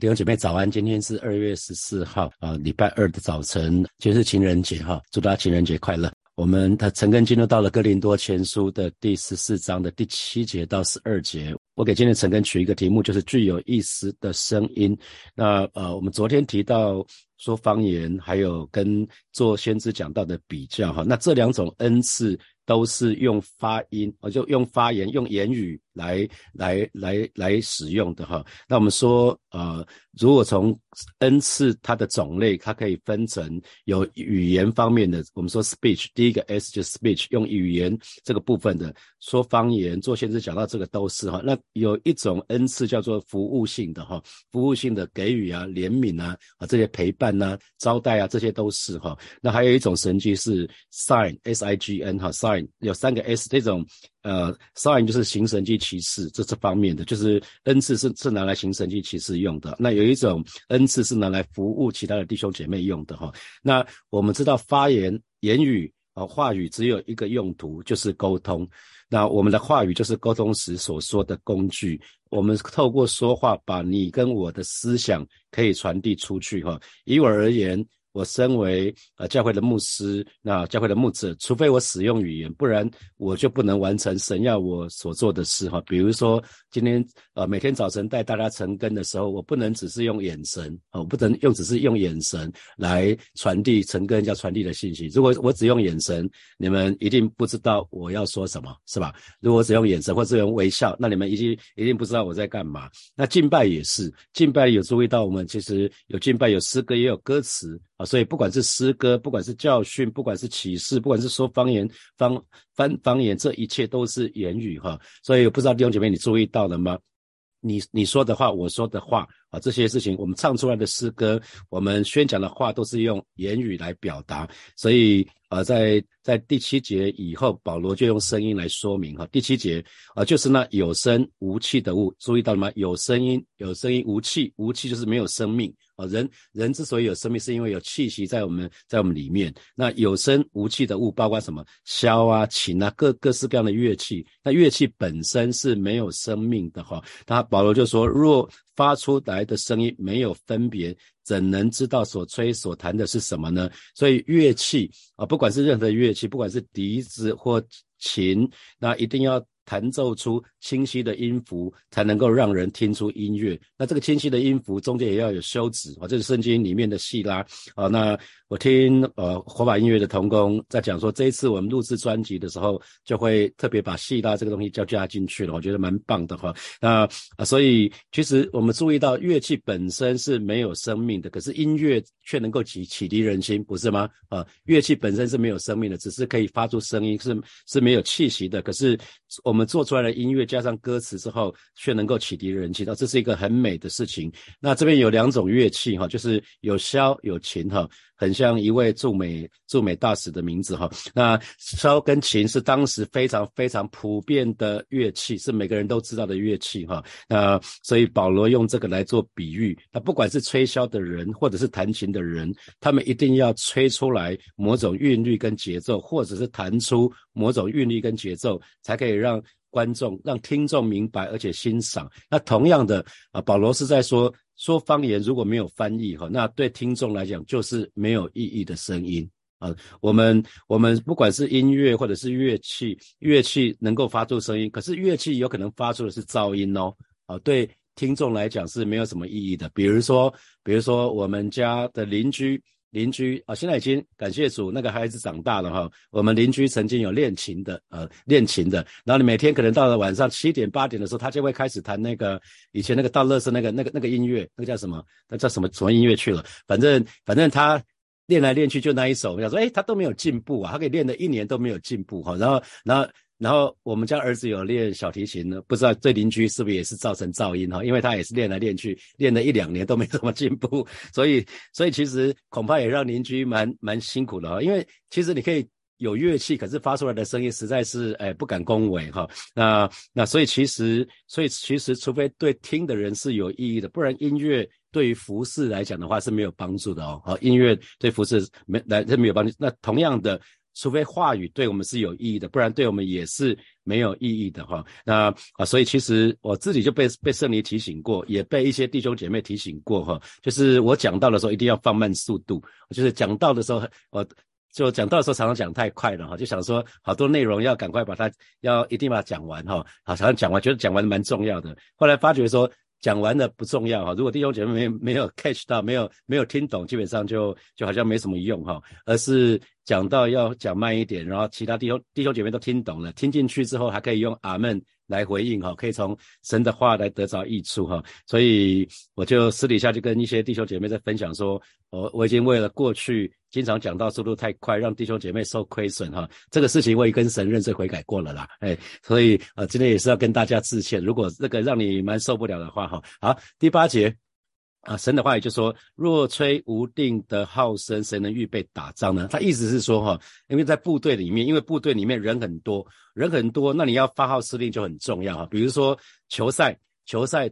弟兄姐妹早安，今天是二月十四号啊，礼拜二的早晨，今天是情人节哈，祝大家情人节快乐。我们的陈根进入到了哥林多前书的第十四章的第七节到十二节。我给今天陈根取一个题目，就是具有意思的声音。那呃，我们昨天提到说方言，还有跟做先知讲到的比较哈，那这两种恩赐都是用发音，我就用发言，用言语。来来来来使用的哈，那我们说呃，如果从恩赐它的种类，它可以分成有语言方面的，我们说 speech，第一个 S 就是 speech，用语言这个部分的说方言做先知讲到这个都是哈。那有一种恩赐叫做服务性的哈，服务性的给予啊、怜悯啊啊这些陪伴呐、招待啊这些都是哈。那还有一种神迹是 sign S I G N 哈 sign 有三个 S 这种。呃，sign 就是行神迹骑士，这这方面的，就是恩赐是是拿来行神迹骑士用的。那有一种恩赐是拿来服务其他的弟兄姐妹用的哈。那我们知道发言言语啊话语只有一个用途，就是沟通。那我们的话语就是沟通时所说的工具。我们透过说话，把你跟我的思想可以传递出去哈。以我而言。我身为呃教会的牧师，那教会的牧者，除非我使用语言，不然我就不能完成神要我所做的事哈。比如说今天呃每天早晨带大家成根的时候，我不能只是用眼神哦，不能用只是用眼神来传递成根要传递的信息。如果我只用眼神，你们一定不知道我要说什么，是吧？如果只用眼神或者用微笑，那你们一定一定不知道我在干嘛。那敬拜也是，敬拜有注意到我们其实有敬拜，有诗歌，也有歌词。啊，所以不管是诗歌，不管是教训，不管是启示，不管是说方言、方方方言，这一切都是言语哈。所以不知道弟兄姐妹，你注意到了吗？你你说的话，我说的话啊，这些事情，我们唱出来的诗歌，我们宣讲的话，都是用言语来表达。所以啊，在在第七节以后，保罗就用声音来说明哈。第七节啊，就是那有声无气的物，注意到了吗？有声音，有声音，无气，无气就是没有生命。啊，人人之所以有生命，是因为有气息在我们在我们里面。那有声无气的物，包括什么？箫啊、琴啊，各各式各样的乐器。那乐器本身是没有生命的哈。那保罗就说，若发出来的声音没有分别，怎能知道所吹所弹的是什么呢？所以乐器啊，不管是任何乐器，不管是笛子或琴，那一定要。弹奏出清晰的音符，才能够让人听出音乐。那这个清晰的音符中间也要有休止啊，这是圣经里面的细拉啊。那我听呃火把音乐的童工在讲说，这一次我们录制专辑的时候，就会特别把戏拉这个东西就加进去了，我觉得蛮棒的哈。那啊，所以其实我们注意到乐器本身是没有生命的，可是音乐却能够启启迪人心，不是吗？啊，乐器本身是没有生命的，只是可以发出声音，是是没有气息的。可是我们做出来的音乐加上歌词之后，却能够启迪人心，这是一个很美的事情。那这边有两种乐器哈，就是有箫有琴哈。很像一位驻美驻美大使的名字哈。那箫跟琴是当时非常非常普遍的乐器，是每个人都知道的乐器哈。那所以保罗用这个来做比喻，那不管是吹箫的人或者是弹琴的人，他们一定要吹出来某种韵律跟节奏，或者是弹出某种韵律跟节奏，才可以让观众、让听众明白而且欣赏。那同样的啊，保罗是在说。说方言如果没有翻译哈，那对听众来讲就是没有意义的声音啊。我们我们不管是音乐或者是乐器，乐器能够发出声音，可是乐器有可能发出的是噪音哦。啊，对听众来讲是没有什么意义的。比如说，比如说我们家的邻居。邻居啊，现在已经感谢主，那个孩子长大了哈。我们邻居曾经有练琴的，呃，练琴的。然后你每天可能到了晚上七点八点的时候，他就会开始弹那个以前那个道乐色那个那个那个音乐，那个叫什么？那叫什么什么音乐去了？反正反正他练来练去就那一首。我想说，哎，他都没有进步啊，他可以练了一年都没有进步哈。然后然后。然后我们家儿子有练小提琴呢，不知道对邻居是不是也是造成噪音哈？因为他也是练来练去，练了一两年都没怎么进步，所以所以其实恐怕也让邻居蛮蛮辛苦的哈。因为其实你可以有乐器，可是发出来的声音实在是哎不敢恭维哈。那那所以其实所以其实除非对听的人是有意义的，不然音乐对于服饰来讲的话是没有帮助的哦。好，音乐对服饰没来是没有帮助。那同样的。除非话语对我们是有意义的，不然对我们也是没有意义的哈。那啊，所以其实我自己就被被圣灵提醒过，也被一些弟兄姐妹提醒过哈，就是我讲到的时候一定要放慢速度，就是讲到的时候我。就讲到的时候，常常讲太快了哈，就想说好多内容要赶快把它，要一定把它讲完哈。好，常常讲完，觉得讲完蛮重要的。后来发觉说讲完的不重要哈，如果弟兄姐妹没没有 catch 到，没有没有听懂，基本上就就好像没什么用哈。而是讲到要讲慢一点，然后其他弟兄弟兄姐妹都听懂了，听进去之后还可以用阿门。来回应哈，可以从神的话来得着益处哈，所以我就私底下就跟一些弟兄姐妹在分享说，我我已经为了过去经常讲到速度太快，让弟兄姐妹受亏损哈，这个事情我已跟神认罪悔改过了啦，哎，所以呃今天也是要跟大家致歉，如果这个让你蛮受不了的话哈，好，第八节。啊，神的话也就说，若吹无定的号声，谁能预备打仗呢？他意思是说，哈，因为在部队里面，因为部队里面人很多，人很多，那你要发号施令就很重要哈。比如说球赛，球赛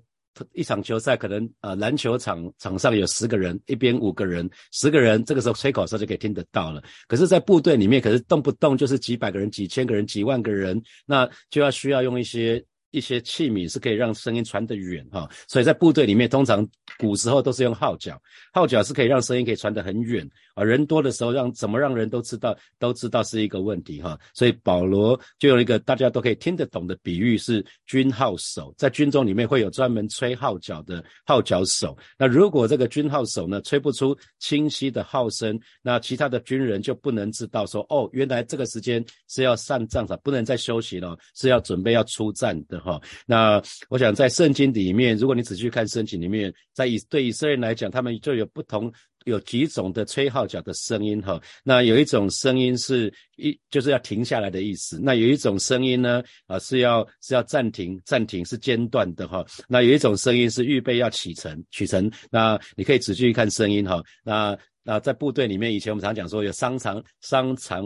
一场球赛可能呃篮球场场上有十个人，一边五个人，十个人，这个时候吹口哨就可以听得到了。可是，在部队里面，可是动不动就是几百个人、几千个人、几万个人，那就要需要用一些。一些器皿是可以让声音传得远哈，所以在部队里面，通常古时候都是用号角，号角是可以让声音可以传得很远啊。人多的时候，让怎么让人都知道，都知道是一个问题哈。所以保罗就用一个大家都可以听得懂的比喻，是军号手，在军中里面会有专门吹号角的号角手。那如果这个军号手呢，吹不出清晰的号声，那其他的军人就不能知道说，哦，原来这个时间是要上战场，不能再休息了，是要准备要出战的。哈，那我想在圣经里面，如果你仔细看圣经里面，在以对以色列人来讲，他们就有不同有几种的吹号角的声音哈。那有一种声音是一就是要停下来的意思，那有一种声音呢啊是要是要暂停暂停是间断的哈。那有一种声音是预备要启程启程，那你可以仔细看声音哈。那那在部队里面，以前我们常讲说有三长三长。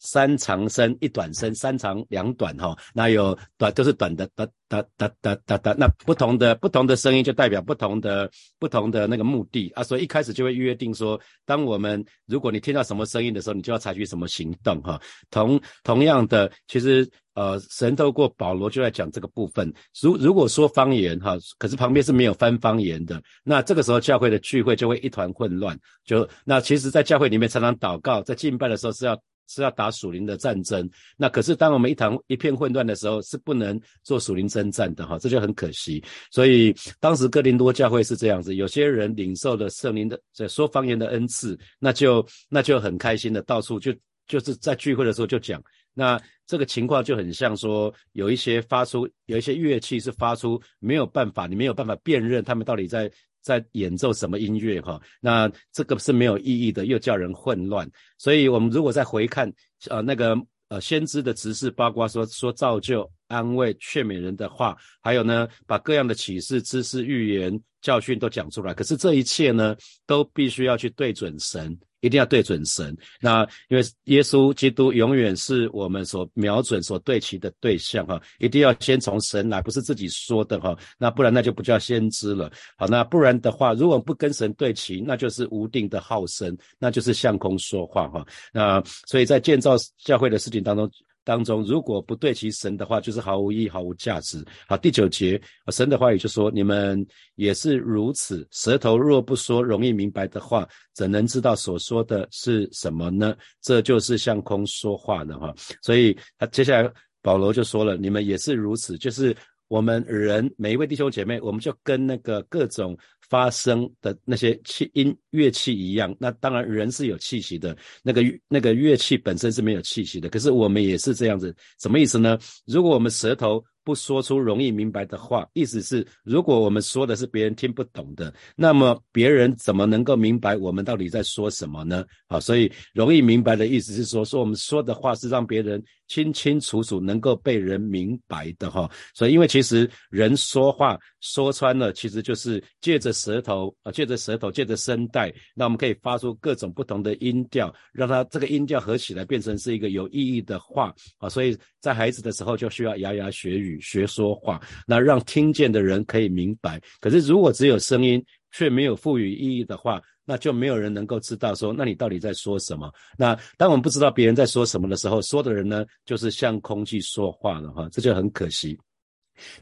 三长声一短声，三长两短哈，那有短都是短的哒哒哒哒哒哒，那不同的不同的声音就代表不同的不同的那个目的啊，所以一开始就会约定说，当我们如果你听到什么声音的时候，你就要采取什么行动哈。同同样的，其实呃，神透过保罗就在讲这个部分。如如果说方言哈，可是旁边是没有翻方言的，那这个时候教会的聚会就会一团混乱。就那其实，在教会里面常常祷告，在敬拜的时候是要。是要打属灵的战争，那可是当我们一堂一片混乱的时候，是不能做属灵征战的哈，这就很可惜。所以当时哥林多教会是这样子，有些人领受了圣灵的这说方言的恩赐，那就那就很开心的到处就就是在聚会的时候就讲，那这个情况就很像说有一些发出有一些乐器是发出没有办法，你没有办法辨认他们到底在。在演奏什么音乐哈？那这个是没有意义的，又叫人混乱。所以，我们如果再回看，呃，那个呃，先知的指示，包括说说造就、安慰、劝勉人的话，还有呢，把各样的启示、知识、预言、教训都讲出来。可是这一切呢，都必须要去对准神。一定要对准神，那因为耶稣基督永远是我们所瞄准、所对齐的对象哈，一定要先从神来，不是自己说的哈，那不然那就不叫先知了。好，那不然的话，如果不跟神对齐，那就是无定的号声，那就是向空说话哈。那所以在建造教会的事情当中。当中，如果不对其神的话，就是毫无意义、毫无价值。好，第九节，神的话语就说：你们也是如此。舌头若不说容易明白的话，怎能知道所说的是什么呢？这就是向空说话的哈。所以，他接下来保罗就说了：你们也是如此，就是我们人每一位弟兄姐妹，我们就跟那个各种。发声的那些气音乐器一样，那当然人是有气息的，那个那个乐器本身是没有气息的。可是我们也是这样子，什么意思呢？如果我们舌头不说出容易明白的话，意思是如果我们说的是别人听不懂的，那么别人怎么能够明白我们到底在说什么呢？好，所以容易明白的意思是说，说我们说的话是让别人清清楚楚能够被人明白的哈。所以因为其实人说话说穿了，其实就是借着。舌头啊，借着舌头，借着声带，那我们可以发出各种不同的音调，让它这个音调合起来变成是一个有意义的话啊。所以在孩子的时候就需要牙牙学语，学说话，那让听见的人可以明白。可是如果只有声音却没有赋予意义的话，那就没有人能够知道说，那你到底在说什么？那当我们不知道别人在说什么的时候，说的人呢，就是向空气说话了哈，这就很可惜。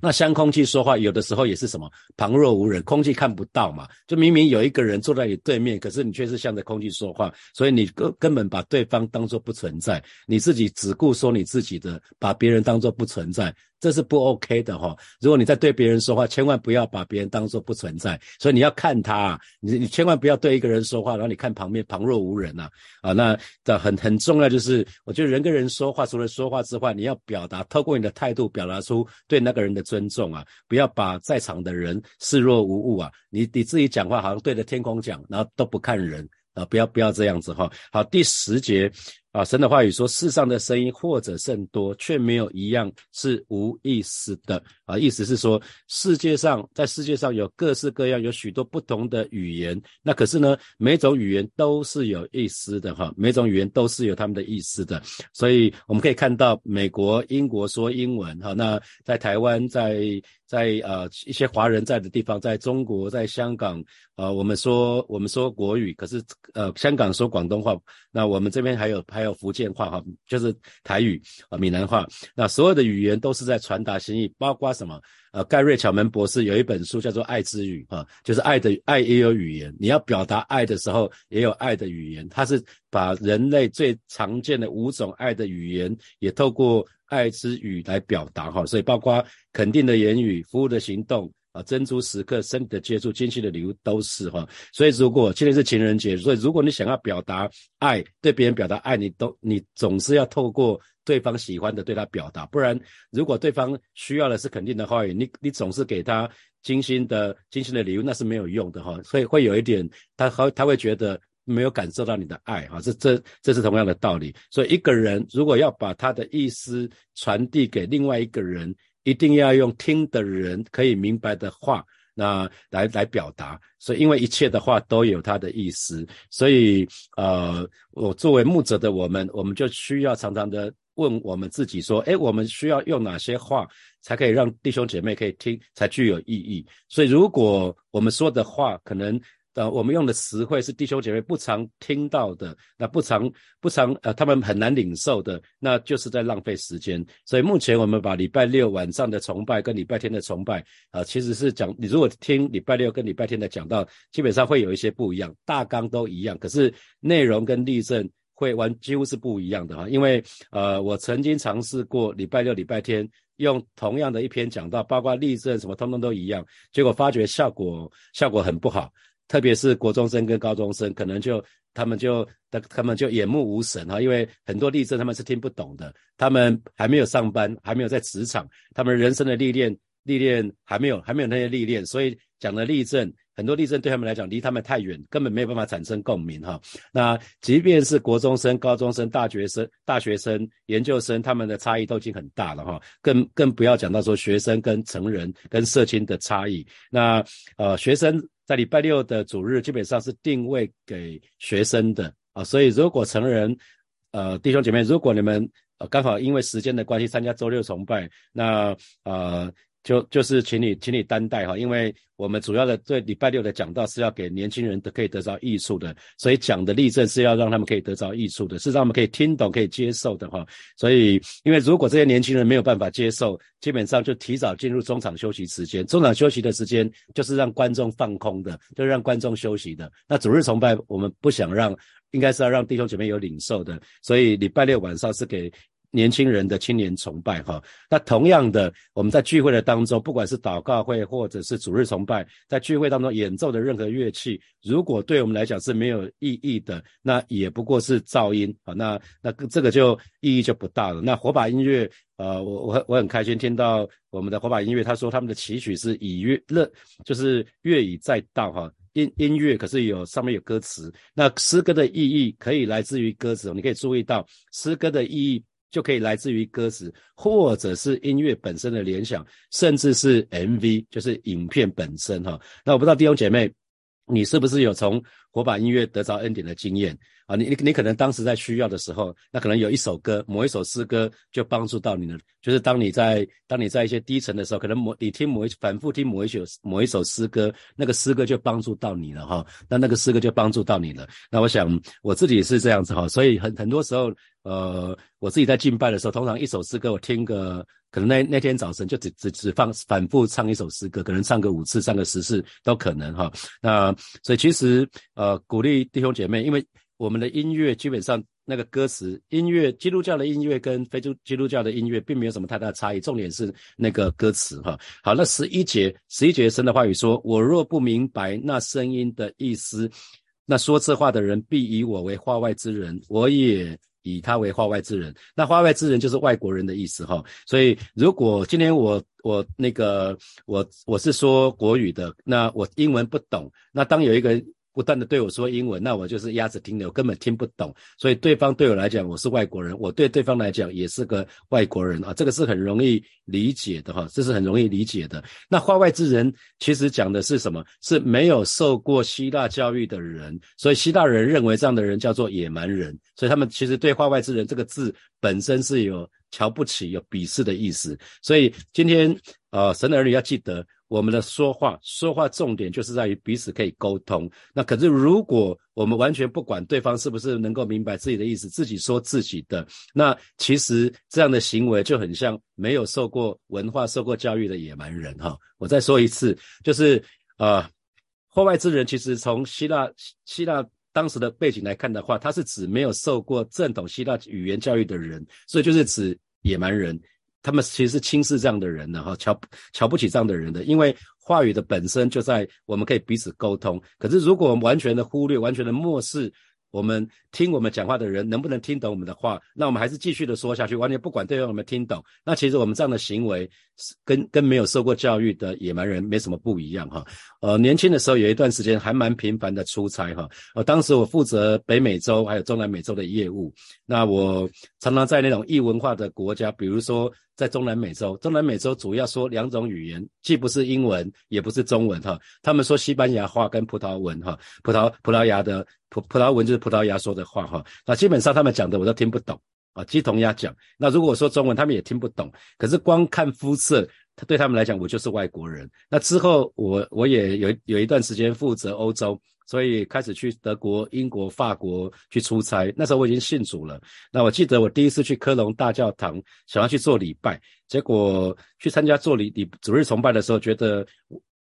那向空气说话，有的时候也是什么旁若无人，空气看不到嘛。就明明有一个人坐在你对面，可是你却是向着空气说话，所以你根根本把对方当作不存在，你自己只顾说你自己的，把别人当作不存在。这是不 OK 的哈！如果你在对别人说话，千万不要把别人当做不存在。所以你要看他，你你千万不要对一个人说话，然后你看旁边旁若无人呐啊！那这很很重要，就是我觉得人跟人说话，除了说话之外，你要表达，透过你的态度表达出对那个人的尊重啊！不要把在场的人视若无物啊！你你自己讲话好像对着天空讲，然后都不看人啊！不要不要这样子哈！好，第十节。啊，神的话语说，世上的声音或者甚多，却没有一样是无意思的。啊，意思是说，世界上在世界上有各式各样、有许多不同的语言，那可是呢，每种语言都是有意思的哈，每种语言都是有他们的意思的。所以我们可以看到，美国、英国说英文哈，那在台湾，在在呃一些华人在的地方，在中国，在香港，呃，我们说我们说国语，可是呃香港说广东话，那我们这边还有还有。福建话哈，就是台语啊，闽南话。那所有的语言都是在传达心意，包括什么？呃，盖瑞巧门博士有一本书叫做《爱之语》啊，就是爱的爱也有语言，你要表达爱的时候也有爱的语言。他是把人类最常见的五种爱的语言，也透过爱之语来表达哈。所以包括肯定的言语、服务的行动。啊，珍珠时刻、身体的接触、精心的礼物都是哈，所以如果今天是情人节，所以如果你想要表达爱，对别人表达爱，你都你总是要透过对方喜欢的对他表达，不然如果对方需要的是肯定的话语，你你总是给他精心的精心的礼物，那是没有用的哈，所以会有一点，他和他会觉得没有感受到你的爱哈，这这这是同样的道理，所以一个人如果要把他的意思传递给另外一个人。一定要用听的人可以明白的话，那来来表达。所以，因为一切的话都有它的意思，所以呃，我作为牧者的我们，我们就需要常常的问我们自己说：，哎，我们需要用哪些话才可以让弟兄姐妹可以听，才具有意义？所以，如果我们说的话可能。呃，我们用的词汇是弟兄姐妹不常听到的，那不常不常呃，他们很难领受的，那就是在浪费时间。所以目前我们把礼拜六晚上的崇拜跟礼拜天的崇拜，啊，其实是讲你如果听礼拜六跟礼拜天的讲到，基本上会有一些不一样，大纲都一样，可是内容跟例证会完几乎是不一样的哈。因为呃，我曾经尝试过礼拜六、礼拜天用同样的一篇讲到，包括例证什么通通都一样，结果发觉效果效果很不好。特别是国中生跟高中生，可能就他们就他他们就眼目无神哈，因为很多例证他们是听不懂的，他们还没有上班，还没有在职场，他们人生的历练历练还没有还没有那些历练，所以讲的例证很多例证对他们来讲离他们太远，根本没有办法产生共鸣哈。那即便是国中生、高中生、大学生、大学生、研究生，他们的差异都已经很大了哈，更更不要讲到说学生跟成人跟社青的差异。那呃学生。在礼拜六的主日，基本上是定位给学生的啊，所以如果成人，呃，弟兄姐妹，如果你们呃刚好因为时间的关系参加周六崇拜，那呃。就就是请你，请你担待哈，因为我们主要的对礼拜六的讲道是要给年轻人的可以得到益处的，所以讲的例证是要让他们可以得到益处的，是让他们可以听懂、可以接受的哈。所以，因为如果这些年轻人没有办法接受，基本上就提早进入中场休息时间。中场休息的时间就是让观众放空的，就是让观众休息的。那主日崇拜我们不想让，应该是要让弟兄姐妹有领受的，所以礼拜六晚上是给。年轻人的青年崇拜，哈，那同样的，我们在聚会的当中，不管是祷告会或者是主日崇拜，在聚会当中演奏的任何乐器，如果对我们来讲是没有意义的，那也不过是噪音啊，那那这个就意义就不大了。那火把音乐，呃，我我我很开心听到我们的火把音乐，他说他们的祈曲是以乐乐，就是乐以载道，哈，音音乐可是有上面有歌词，那诗歌的意义可以来自于歌词，你可以注意到诗歌的意义。就可以来自于歌词，或者是音乐本身的联想，甚至是 MV，就是影片本身哈。那我不知道弟兄姐妹，你是不是有从火把音乐得着恩典的经验啊？你你你可能当时在需要的时候，那可能有一首歌，某一首诗歌就帮助到你了。就是当你在当你在一些低沉的时候，可能某你听某一反复听某一首某一首诗歌，那个诗歌就帮助到你了哈。那那个诗歌就帮助到你了。那我想我自己是这样子哈，所以很很多时候，呃，我自己在敬拜的时候，通常一首诗歌我听个。可能那那天早晨就只只只放反复唱一首诗歌，可能唱个五次、唱个十次都可能哈。那所以其实呃鼓励弟兄姐妹，因为我们的音乐基本上那个歌词，音乐基督教的音乐跟非基督教的音乐并没有什么太大差异，重点是那个歌词哈。好，那十一节十一节神的话语说：“我若不明白那声音的意思，那说这话的人必以我为话外之人，我也。”以他为化外之人，那化外之人就是外国人的意思哈。所以如果今天我我那个我我是说国语的，那我英文不懂，那当有一个。不断的对我说英文，那我就是鸭子听的，我根本听不懂。所以对方对我来讲，我是外国人；我对对方来讲也是个外国人啊，这个是很容易理解的哈，这是很容易理解的。那化外之人其实讲的是什么？是没有受过希腊教育的人，所以希腊人认为这样的人叫做野蛮人，所以他们其实对化外之人这个字本身是有瞧不起、有鄙视的意思。所以今天啊，神的儿女要记得。我们的说话，说话重点就是在于彼此可以沟通。那可是，如果我们完全不管对方是不是能够明白自己的意思，自己说自己的，那其实这样的行为就很像没有受过文化、受过教育的野蛮人。哈，我再说一次，就是啊，后外之人，其实从希腊希腊当时的背景来看的话，他是指没有受过正统希腊语言教育的人，所以就是指野蛮人。他们其实是轻视这样的人的哈，瞧瞧不起这样的人的，因为话语的本身就在我们可以彼此沟通。可是如果我们完全的忽略、完全的漠视。我们听我们讲话的人能不能听懂我们的话？那我们还是继续的说下去，完全不管对方有没有听懂。那其实我们这样的行为，跟跟没有受过教育的野蛮人没什么不一样哈。呃，年轻的时候有一段时间还蛮频繁的出差哈。呃，当时我负责北美洲还有中南美洲的业务，那我常常在那种异文化的国家，比如说在中南美洲，中南美洲主要说两种语言，既不是英文，也不是中文哈。他们说西班牙话跟葡萄文哈，葡萄葡萄牙的。葡葡萄文就是葡萄牙说的话哈，那基本上他们讲的我都听不懂啊，鸡同鸭讲。那如果说中文，他们也听不懂。可是光看肤色，他对他们来讲，我就是外国人。那之后，我我也有有一段时间负责欧洲，所以开始去德国、英国、法国去出差。那时候我已经信主了。那我记得我第一次去科隆大教堂，想要去做礼拜，结果去参加做礼礼主日崇拜的时候，觉得。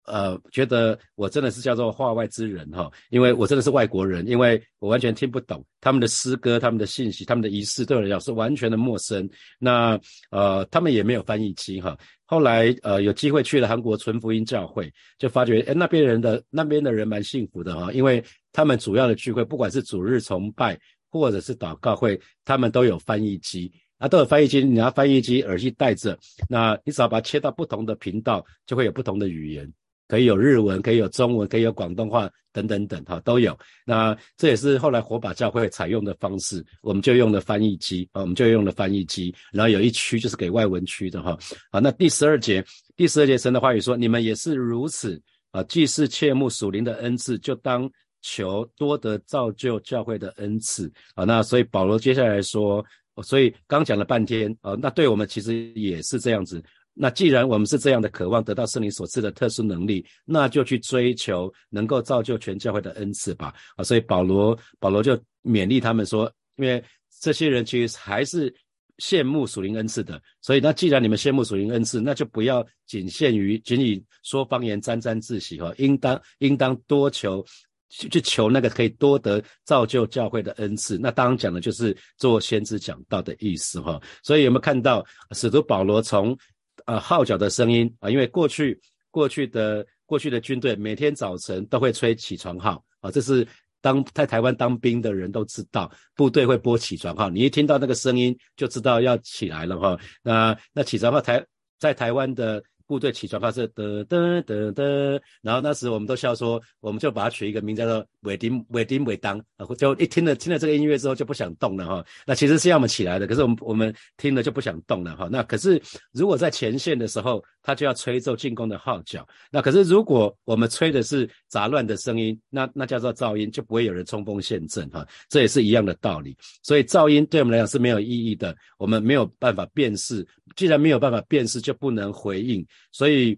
呃，觉得我真的是叫做化外之人哈，因为我真的是外国人，因为我完全听不懂他们的诗歌、他们的信息、他们的仪式，对我来讲是完全的陌生。那呃，他们也没有翻译机哈。后来呃，有机会去了韩国纯福音教会，就发觉哎，那边人的那边的人蛮幸福的哈，因为他们主要的聚会，不管是主日崇拜或者是祷告会，他们都有翻译机啊，都有翻译机，你拿翻译机耳机带着，那你只要把它切到不同的频道，就会有不同的语言。可以有日文，可以有中文，可以有广东话，等等等，哈，都有。那这也是后来火把教会采用的方式，我们就用了翻译机，啊，我们就用了翻译机。然后有一区就是给外文区的，哈。好，那第十二节，第十二节神的话语说：你们也是如此，啊，既是切慕属灵的恩赐，就当求多得造就教会的恩赐。啊，那所以保罗接下来说，所以刚讲了半天，啊，那对我们其实也是这样子。那既然我们是这样的渴望得到圣灵所赐的特殊能力，那就去追求能够造就全教会的恩赐吧。啊，所以保罗保罗就勉励他们说，因为这些人其实还是羡慕属灵恩赐的，所以那既然你们羡慕属灵恩赐，那就不要仅限于仅以说方言沾沾自喜哈，应当应当多求去求那个可以多得造就教会的恩赐。那当然讲的就是做先知讲道的意思哈。所以有没有看到使徒保罗从啊，号角的声音啊，因为过去过去的过去的军队每天早晨都会吹起床号啊，这是当在台湾当兵的人都知道，部队会播起床号，你一听到那个声音就知道要起来了哈。那那起床号台在台湾的。部队起床发射，得得得得，然后那时我们都笑说，我们就把它取一个名叫做尾丁尾丁尾当，就一听了听了这个音乐之后就不想动了哈。那其实是要我们起来的，可是我们我们听了就不想动了哈。那可是如果在前线的时候，他就要吹奏进攻的号角。那可是如果我们吹的是杂乱的声音，那那叫做噪音，就不会有人冲锋陷阵哈。这也是一样的道理。所以噪音对我们来讲是没有意义的，我们没有办法辨识。既然没有办法辨识，就不能回应。所以，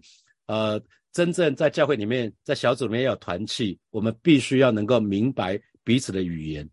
呃，真正在教会里面，在小组里面要有团契，我们必须要能够明白彼此的语言。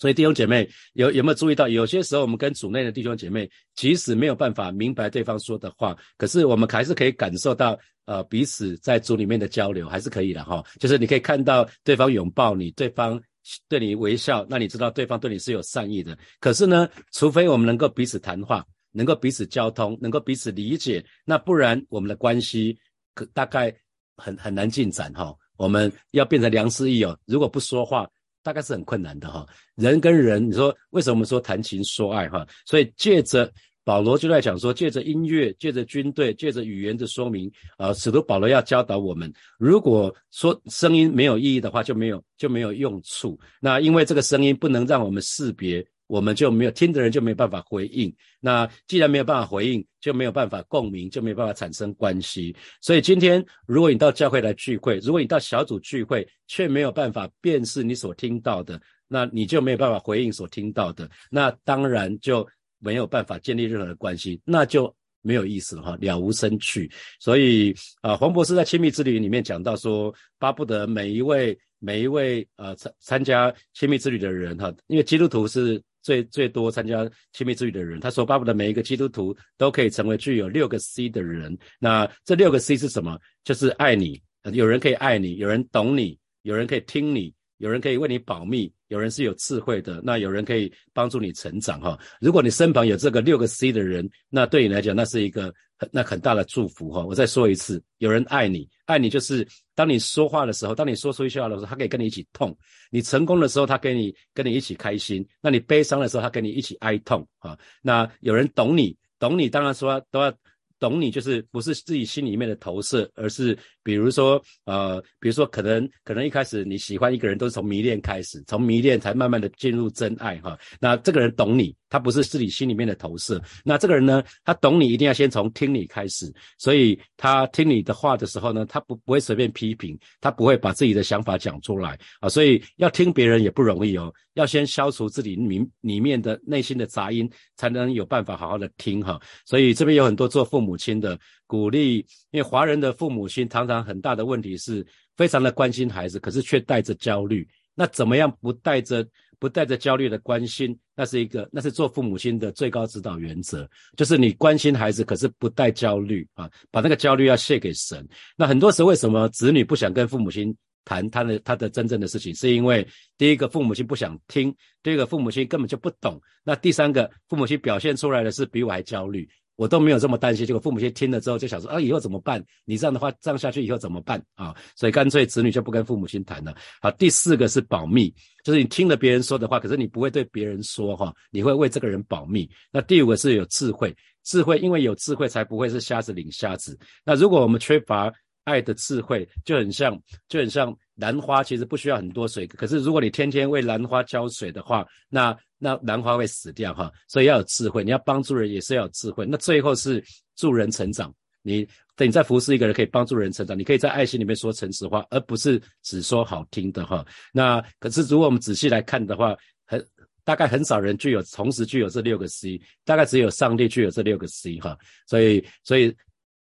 所以弟兄姐妹有有没有注意到，有些时候我们跟组内的弟兄姐妹，即使没有办法明白对方说的话，可是我们还是可以感受到，呃，彼此在组里面的交流还是可以的哈。就是你可以看到对方拥抱你，对方对你微笑，那你知道对方对你是有善意的。可是呢，除非我们能够彼此谈话，能够彼此交通，能够彼此理解，那不然我们的关系可大概很很难进展哈。我们要变成良师益友，如果不说话。大概是很困难的哈，人跟人，你说为什么说谈情说爱哈？所以借着保罗就在讲说，借着音乐，借着军队，借着语言的说明啊，使徒保罗要教导我们，如果说声音没有意义的话，就没有就没有用处。那因为这个声音不能让我们识别。我们就没有听的人就没有办法回应，那既然没有办法回应，就没有办法共鸣，就没有办法产生关系。所以今天，如果你到教会来聚会，如果你到小组聚会，却没有办法辨识你所听到的，那你就没有办法回应所听到的，那当然就没有办法建立任何的关系，那就没有意思了哈，了无生趣。所以啊，黄博士在亲密之旅里面讲到说，巴不得每一位每一位呃参参加亲密之旅的人哈，因为基督徒是。最最多参加亲密之旅的人，他说巴不得每一个基督徒都可以成为具有六个 C 的人。那这六个 C 是什么？就是爱你，有人可以爱你，有人懂你，有人可以听你，有人可以为你保密，有人是有智慧的，那有人可以帮助你成长。哈，如果你身旁有这个六个 C 的人，那对你来讲，那是一个很那很大的祝福。哈，我再说一次，有人爱你，爱你就是。当你说话的时候，当你说出一些话的时候，他可以跟你一起痛；你成功的时候，他跟你跟你一起开心；那你悲伤的时候，他跟你一起哀痛啊。那有人懂你，懂你，当然说都要。懂你就是不是自己心里面的投射，而是比如说呃，比如说可能可能一开始你喜欢一个人都是从迷恋开始，从迷恋才慢慢的进入真爱哈。那这个人懂你，他不是自己心里面的投射。那这个人呢，他懂你一定要先从听你开始，所以他听你的话的时候呢，他不不会随便批评，他不会把自己的想法讲出来啊。所以要听别人也不容易哦，要先消除自己里里面的内心的杂音，才能有办法好好的听哈。所以这边有很多做父母。亲的鼓励，因为华人的父母亲常常很大的问题是非常的关心孩子，可是却带着焦虑。那怎么样不带着不带着焦虑的关心？那是一个，那是做父母亲的最高指导原则，就是你关心孩子，可是不带焦虑啊，把那个焦虑要卸给神。那很多时候为什么子女不想跟父母亲谈他的他的真正的事情？是因为第一个父母亲不想听，第二个父母亲根本就不懂，那第三个父母亲表现出来的是比我还焦虑。我都没有这么担心，结果父母亲听了之后就想说啊，以后怎么办？你这样的话，这样下去以后怎么办啊？所以干脆子女就不跟父母亲谈了。好，第四个是保密，就是你听了别人说的话，可是你不会对别人说哈，你会为这个人保密。那第五个是有智慧，智慧因为有智慧才不会是瞎子领瞎子。那如果我们缺乏爱的智慧，就很像就很像兰花，其实不需要很多水，可是如果你天天为兰花浇水的话，那那兰花会死掉哈，所以要有智慧。你要帮助人也是要有智慧。那最后是助人成长。你等你在服侍一个人，可以帮助人成长。你可以在爱心里面说诚实话，而不是只说好听的哈。那可是如果我们仔细来看的话，很大概很少人具有同时具有这六个 C，大概只有上帝具有这六个 C 哈。所以所以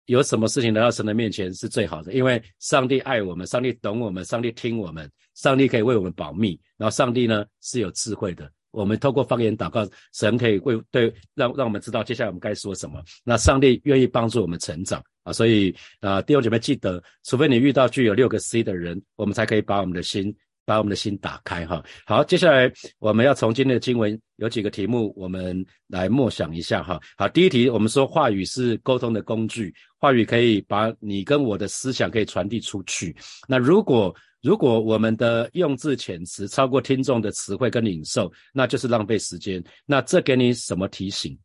有什么事情来到神的面前是最好的，因为上帝爱我们，上帝懂我们，上帝听我们，上帝可以为我们保密，然后上帝呢是有智慧的。我们透过方言祷告，神可以为对让让我们知道接下来我们该说什么。那上帝愿意帮助我们成长啊，所以啊弟兄姐妹记得，除非你遇到具有六个 C 的人，我们才可以把我们的心把我们的心打开哈。好，接下来我们要从今天的经文有几个题目，我们来默想一下哈。好，第一题我们说话语是沟通的工具，话语可以把你跟我的思想可以传递出去。那如果如果我们的用字遣词超过听众的词汇跟领受，那就是浪费时间。那这给你什么提醒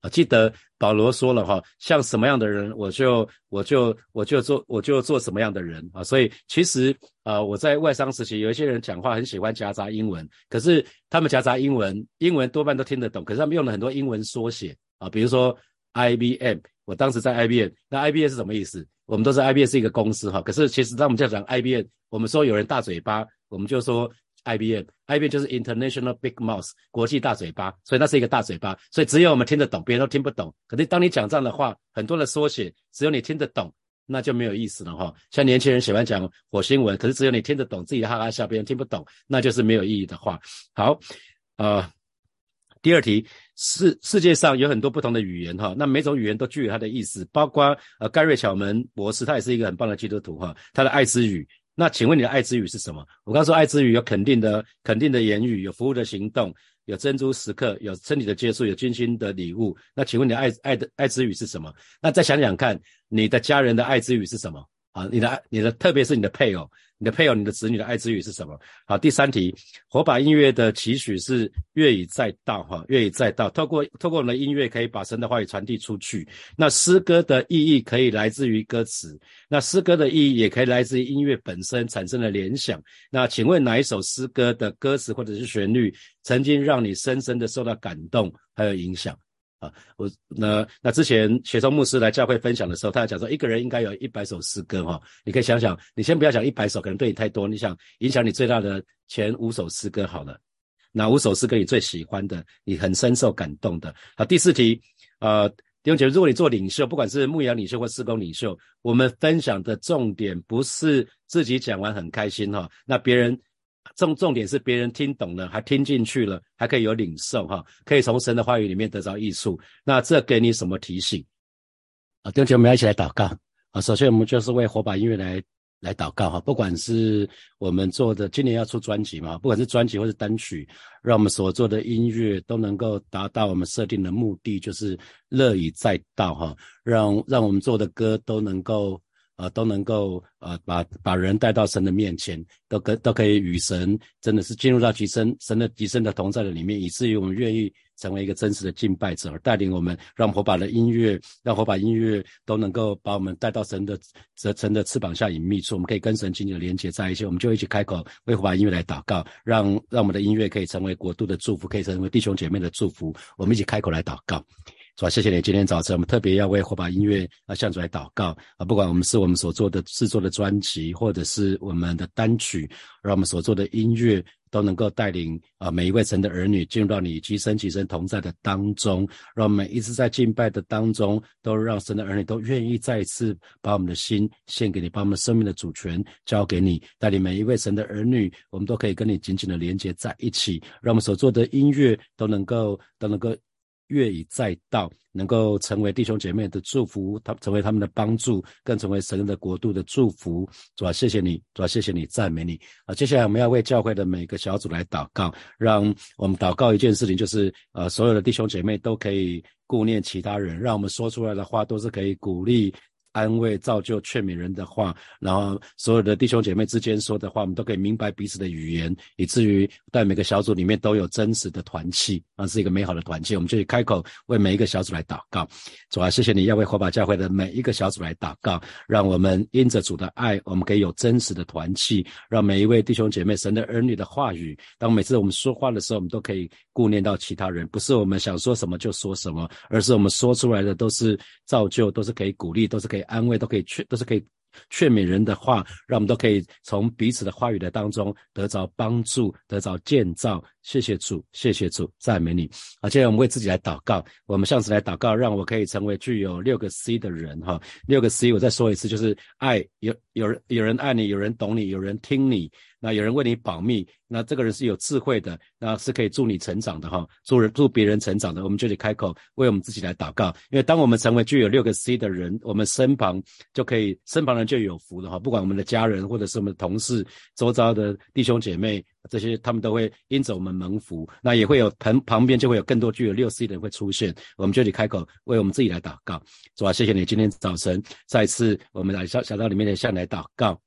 啊？记得保罗说了哈，像什么样的人，我就我就我就做我就做什么样的人啊。所以其实啊，我在外商时期，有一些人讲话很喜欢夹杂英文，可是他们夹杂英文，英文多半都听得懂，可是他们用了很多英文缩写啊，比如说 IBM，我当时在 IBM，那 IBM 是什么意思？我们都是 IBM 是一个公司哈，可是其实当我们在讲 IBM，我们说有人大嘴巴，我们就说 IBM，IBM 就是 International Big Mouth，国际大嘴巴，所以那是一个大嘴巴，所以只有我们听得懂，别人都听不懂。可是当你讲这样的话，很多的缩写，只有你听得懂，那就没有意思了哈。像年轻人喜欢讲火星文，可是只有你听得懂，自己哈哈笑，别人听不懂，那就是没有意义的话。好，呃。第二题，世世界上有很多不同的语言哈，那每种语言都具有它的意思，包括呃盖瑞巧门博士，他也是一个很棒的基督徒哈，他的爱之语，那请问你的爱之语是什么？我刚说爱之语有肯定的肯定的言语，有服务的行动，有珍珠时刻，有身体的接触，有精心的礼物，那请问你的爱爱的爱之语是什么？那再想想看，你的家人的爱之语是什么？啊，你的爱，你的特别是你的配偶，你的配偶，你的子女的爱之语是什么？好，第三题，火把音乐的期许是乐以载道，哈，乐以载道，透过透过我们的音乐可以把神的话语传递出去。那诗歌的意义可以来自于歌词，那诗歌的意义也可以来自于音乐本身产生的联想。那请问哪一首诗歌的歌词或者是旋律曾经让你深深的受到感动还有影响？啊，我那那之前学生牧师来教会分享的时候，他讲说一个人应该有一百首诗歌哈，你可以想想，你先不要讲一百首，可能对你太多，你想影响你最大的前五首诗歌好了，哪五首诗歌你最喜欢的，你很深受感动的。好，第四题，呃，弟兄姐妹，如果你做领袖，不管是牧羊领袖或施工领袖，我们分享的重点不是自己讲完很开心哈，那别人。重重点是别人听懂了，还听进去了，还可以有领受哈，可以从神的话语里面得着益处。那这给你什么提醒啊？弟兄姐妹，我们要一起来祷告啊！首先，我们就是为火把音乐来来祷告哈。不管是我们做的，今年要出专辑嘛，不管是专辑或是单曲，让我们所做的音乐都能够达到我们设定的目的，就是乐以载道哈，让让我们做的歌都能够。呃，都能够呃把把人带到神的面前，都可都可以与神真的是进入到极深神的极深的同在的里面，以至于我们愿意成为一个真实的敬拜者，带领我们让火把的音乐，让火把音乐都能够把我们带到神的神的翅膀下隐秘处，我们可以跟神紧紧的连接在一起，我们就一起开口为火把音乐来祷告，让让我们的音乐可以成为国度的祝福，可以成为弟兄姐妹的祝福，我们一起开口来祷告。是吧？谢谢你。今天早晨，我们特别要为火把音乐啊向主来祷告啊！不管我们是我们所做的制作的专辑，或者是我们的单曲，让我们所做的音乐都能够带领啊每一位神的儿女进入到你极深极深同在的当中，让我们一直在敬拜的当中，都让神的儿女都愿意再一次把我们的心献给你，把我们生命的主权交给你，带领每一位神的儿女，我们都可以跟你紧紧的连接在一起，让我们所做的音乐都能够都能够。乐以再道，能够成为弟兄姐妹的祝福，他成为他们的帮助，更成为神的国度的祝福。主啊，谢谢你，主啊，谢谢你，赞美你。啊，接下来我们要为教会的每个小组来祷告，让我们祷告一件事情，就是呃，所有的弟兄姐妹都可以顾念其他人，让我们说出来的话都是可以鼓励。安慰、造就、劝勉人的话，然后所有的弟兄姐妹之间说的话，我们都可以明白彼此的语言，以至于在每个小组里面都有真实的团契，啊，是一个美好的团契。我们就去开口为每一个小组来祷告，主啊，谢谢你要为火把教会的每一个小组来祷告，让我们因着主的爱，我们可以有真实的团契，让每一位弟兄姐妹、神的儿女的话语，当每次我们说话的时候，我们都可以顾念到其他人，不是我们想说什么就说什么，而是我们说出来的都是造就，都是可以鼓励，都是可以。安慰都可以劝，都是可以劝勉人的话，让我们都可以从彼此的话语的当中得着帮助，得着建造。谢谢主，谢谢主，赞美你。好，现在我们为自己来祷告，我们向此来祷告，让我可以成为具有六个 C 的人。哈，六个 C，我再说一次，就是爱，有有人有人爱你，有人懂你，有人听你。那有人为你保密，那这个人是有智慧的，那是可以助你成长的哈，助人助别人成长的，我们就得开口为我们自己来祷告。因为当我们成为具有六个 C 的人，我们身旁就可以身旁人就有福了哈。不管我们的家人或者是我们的同事、周遭的弟兄姐妹，这些他们都会因着我们蒙福，那也会有旁旁边就会有更多具有六 C 的人会出现，我们就得开口为我们自己来祷告。主啊，谢谢你今天早晨再次我们来小小道里面的向来祷告。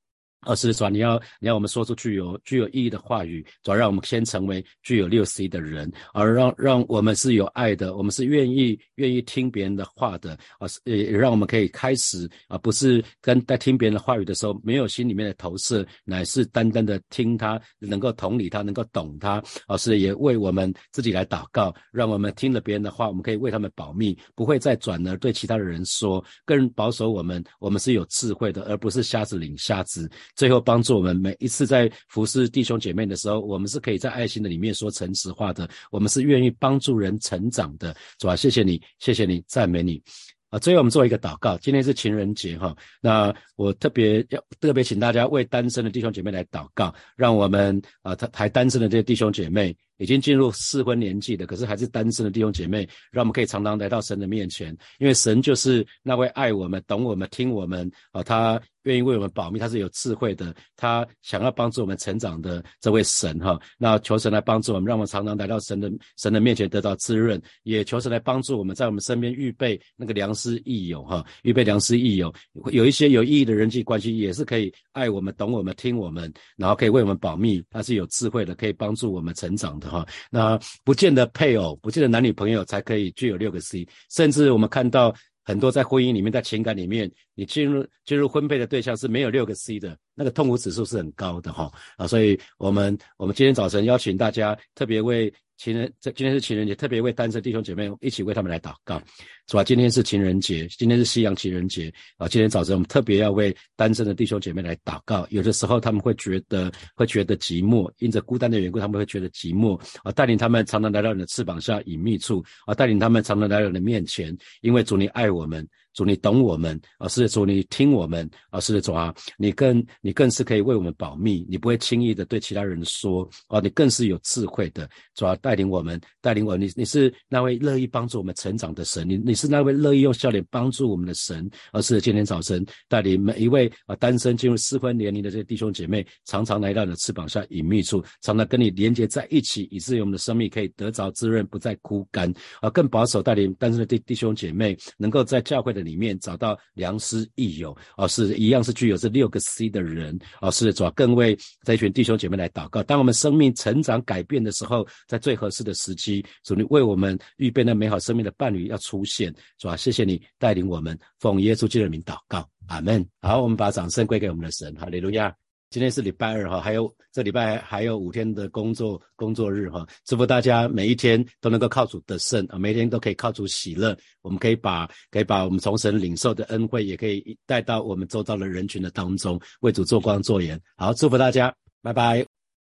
而是主，你要你要我们说出具有具有意义的话语，主要让我们先成为具有六 C 的人，而让让我们是有爱的，我们是愿意愿意听别人的话的，而是，也让我们可以开始啊，不是跟在听别人的话语的时候没有心里面的投射，乃是单单的听他，能够同理他，能够懂他，而是也为我们自己来祷告，让我们听了别人的话，我们可以为他们保密，不会再转而对其他的人说，更保守我们，我们是有智慧的，而不是瞎子领瞎子。最后帮助我们每一次在服侍弟兄姐妹的时候，我们是可以在爱心的里面说诚实话的。我们是愿意帮助人成长的，主啊？谢谢你，谢谢你，赞美你。啊，最后我们做一个祷告。今天是情人节哈，那我特别要特别请大家为单身的弟兄姐妹来祷告，让我们啊，他还单身的这些弟兄姐妹。已经进入适婚年纪的，可是还是单身的弟兄姐妹，让我们可以常常来到神的面前，因为神就是那位爱我们、懂我们、听我们啊，他愿意为我们保密，他是有智慧的，他想要帮助我们成长的这位神哈。那求神来帮助我们，让我们常常来到神的神的面前得到滋润，也求神来帮助我们在我们身边预备那个良师益友哈，预备良师益友，有一些有意义的人际关系，也是可以爱我们、懂我们、听我们，然后可以为我们保密，他是有智慧的，可以帮助我们成长的。哈，那不见得配偶，不见得男女朋友才可以具有六个 C，甚至我们看到很多在婚姻里面，在情感里面，你进入进入婚配的对象是没有六个 C 的，那个痛苦指数是很高的哈啊，所以我们我们今天早晨邀请大家特别为。情人，这今天是情人节，特别为单身弟兄姐妹一起为他们来祷告，是吧？今天是情人节，今天是西洋情人节啊！今天早晨我们特别要为单身的弟兄姐妹来祷告。有的时候他们会觉得会觉得寂寞，因着孤单的缘故，他们会觉得寂寞啊！带领他们常常来到你的翅膀下隐秘处啊！带领他们常常来到你的面前，因为主你爱我们。主，你懂我们啊！是的，主，你听我们啊！是的，主啊，你更你更是可以为我们保密，你不会轻易的对其他人说啊！你更是有智慧的，主啊，带领我们，带领我，你你是那位乐意帮助我们成长的神，你你是那位乐意用笑脸帮助我们的神。而是今天早晨带领每一位啊单身进入适婚年龄的这些弟兄姐妹，常常来到你的翅膀下隐秘处，常常跟你连接在一起，以至于我们的生命可以得着滋润，不再枯干啊！更保守带领单身的弟弟兄姐妹，能够在教会的。里面找到良师益友啊，是一样是具有这六个 C 的人啊，是主要更为这一群弟兄姐妹来祷告。当我们生命成长改变的时候，在最合适的时机，主你为我们预备那美好生命的伴侣要出现，是吧？谢谢你带领我们奉耶稣基督的名祷告，阿门。好，我们把掌声归给我们的神，哈利路亚。今天是礼拜二哈，还有这礼拜还有五天的工作工作日哈，祝福大家每一天都能够靠主得胜啊，每一天都可以靠主喜乐。我们可以把可以把我们从神领受的恩惠，也可以带到我们周遭的人群的当中，为主做光做盐。好，祝福大家，拜拜。